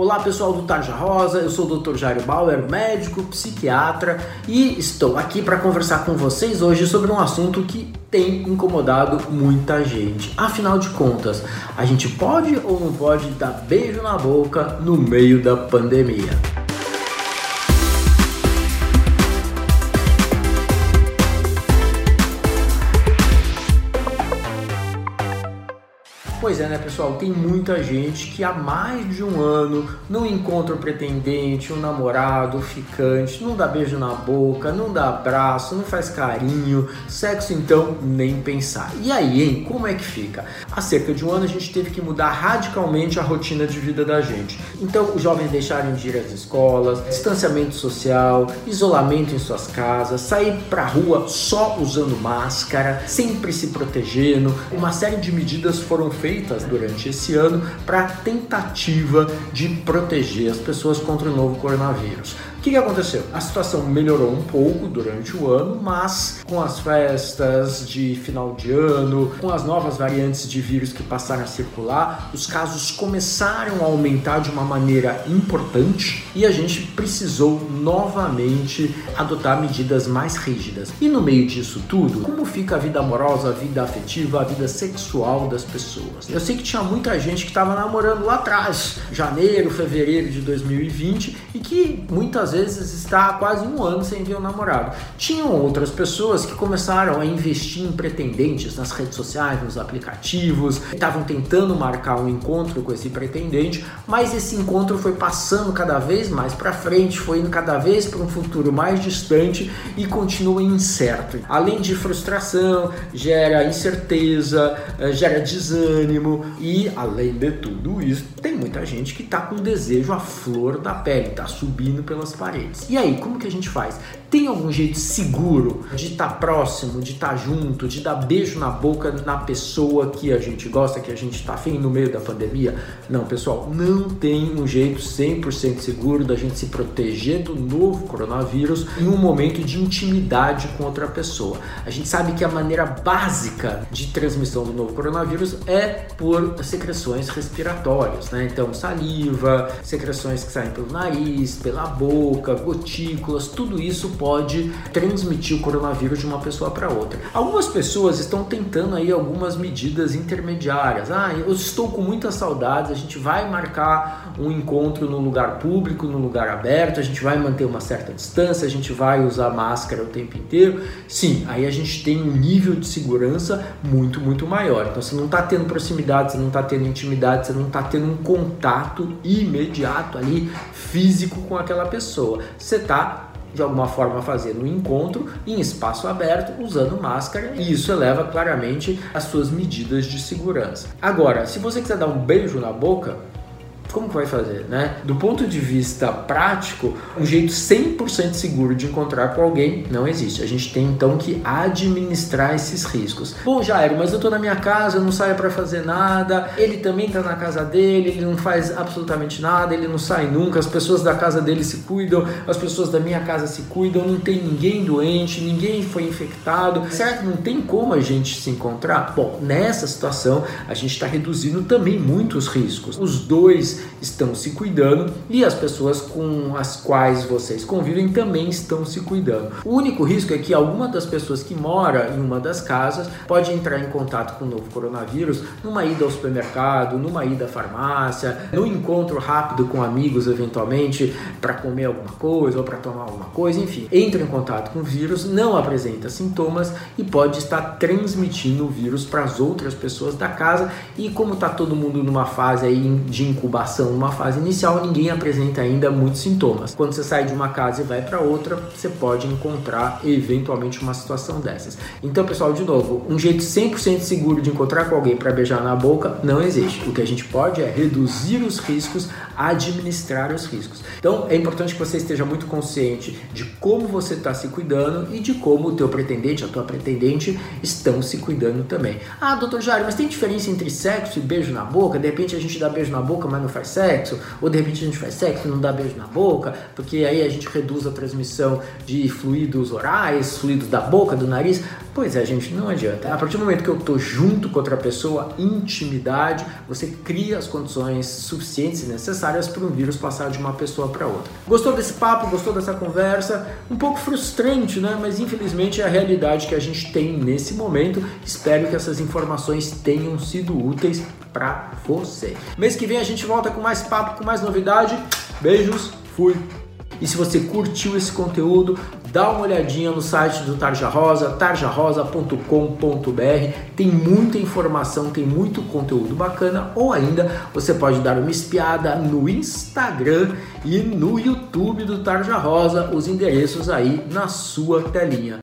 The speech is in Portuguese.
Olá pessoal do Tarja Rosa, eu sou o Dr. Jairo Bauer, médico, psiquiatra e estou aqui para conversar com vocês hoje sobre um assunto que tem incomodado muita gente. Afinal de contas, a gente pode ou não pode dar beijo na boca no meio da pandemia? É, né, pessoal? Tem muita gente que há mais de um ano não encontra o pretendente, um namorado, o ficante, não dá beijo na boca, não dá abraço, não faz carinho, sexo então nem pensar. E aí, hein? Como é que fica? Há cerca de um ano a gente teve que mudar radicalmente a rotina de vida da gente. Então, os jovens deixaram de ir às escolas, distanciamento social, isolamento em suas casas, sair pra rua só usando máscara, sempre se protegendo. Uma série de medidas foram feitas feitas durante esse ano para tentativa de proteger as pessoas contra o novo coronavírus. O que, que aconteceu? A situação melhorou um pouco durante o ano, mas com as festas de final de ano, com as novas variantes de vírus que passaram a circular, os casos começaram a aumentar de uma maneira importante e a gente precisou novamente adotar medidas mais rígidas. E no meio disso tudo, como fica a vida amorosa, a vida afetiva, a vida sexual das pessoas? Eu sei que tinha muita gente que estava namorando lá atrás, janeiro, fevereiro de 2020, e que muitas às vezes está há quase um ano sem ver o namorado. Tinham outras pessoas que começaram a investir em pretendentes nas redes sociais, nos aplicativos, estavam tentando marcar um encontro com esse pretendente, mas esse encontro foi passando cada vez mais para frente, foi indo cada vez para um futuro mais distante e continua incerto. Além de frustração, gera incerteza, eh, gera desânimo e, além de tudo isso, tem muita gente que está com desejo à flor da pele, está subindo pelas paredes. E aí, como que a gente faz? Tem algum jeito seguro de estar tá próximo, de estar tá junto, de dar beijo na boca na pessoa que a gente gosta, que a gente está afim no meio da pandemia? Não, pessoal, não tem um jeito 100% seguro da gente se proteger do novo coronavírus em um momento de intimidade com outra pessoa. A gente sabe que a maneira básica de transmissão do novo coronavírus é por secreções respiratórias, né? Então, saliva, secreções que saem pelo nariz, pela boca gotículas, tudo isso pode transmitir o coronavírus de uma pessoa para outra. Algumas pessoas estão tentando aí algumas medidas intermediárias. Ah, eu estou com muitas saudades, a gente vai marcar um encontro no lugar público, no lugar aberto, a gente vai manter uma certa distância, a gente vai usar máscara o tempo inteiro. Sim, aí a gente tem um nível de segurança muito, muito maior. Então você não está tendo proximidade, você não está tendo intimidade, você não está tendo um contato imediato ali físico com aquela pessoa. Você está de alguma forma fazendo um encontro em espaço aberto usando máscara e isso eleva claramente as suas medidas de segurança. Agora, se você quiser dar um beijo na boca, como que vai fazer, né? Do ponto de vista prático, um jeito 100% seguro de encontrar com alguém não existe. A gente tem então que administrar esses riscos. Bom, Jairo, mas eu tô na minha casa, eu não saio para fazer nada. Ele também tá na casa dele, ele não faz absolutamente nada, ele não sai nunca. As pessoas da casa dele se cuidam, as pessoas da minha casa se cuidam, não tem ninguém doente, ninguém foi infectado. Certo? Não tem como a gente se encontrar? Bom, nessa situação, a gente está reduzindo também muitos riscos. Os dois estão se cuidando e as pessoas com as quais vocês convivem também estão se cuidando. O único risco é que alguma das pessoas que mora em uma das casas pode entrar em contato com o novo coronavírus numa ida ao supermercado, numa ida à farmácia, no encontro rápido com amigos eventualmente para comer alguma coisa ou para tomar alguma coisa, enfim, entra em contato com o vírus, não apresenta sintomas e pode estar transmitindo o vírus para as outras pessoas da casa e como está todo mundo numa fase aí de incubação incubação, numa fase inicial, ninguém apresenta ainda muitos sintomas. Quando você sai de uma casa e vai para outra, você pode encontrar eventualmente uma situação dessas. Então, pessoal, de novo, um jeito 100% seguro de encontrar com alguém para beijar na boca não existe. O que a gente pode é reduzir os riscos, administrar os riscos. Então, é importante que você esteja muito consciente de como você está se cuidando e de como o teu pretendente, a tua pretendente estão se cuidando também. Ah, doutor Jário, mas tem diferença entre sexo e beijo na boca? De repente a gente dá beijo na boca, mas não faz faz sexo, ou de repente a gente faz sexo e não dá beijo na boca, porque aí a gente reduz a transmissão de fluidos orais, fluidos da boca, do nariz. Pois é, gente, não adianta. A partir do momento que eu estou junto com outra pessoa, intimidade, você cria as condições suficientes e necessárias para um vírus passar de uma pessoa para outra. Gostou desse papo? Gostou dessa conversa? Um pouco frustrante, né? Mas infelizmente é a realidade que a gente tem nesse momento. Espero que essas informações tenham sido úteis para você. Mês que vem a gente volta com mais papo, com mais novidade. Beijos, fui! E se você curtiu esse conteúdo, dá uma olhadinha no site do Tarja Rosa, tarjarosa.com.br. Tem muita informação, tem muito conteúdo bacana. Ou ainda você pode dar uma espiada no Instagram e no YouTube do Tarja Rosa, os endereços aí na sua telinha.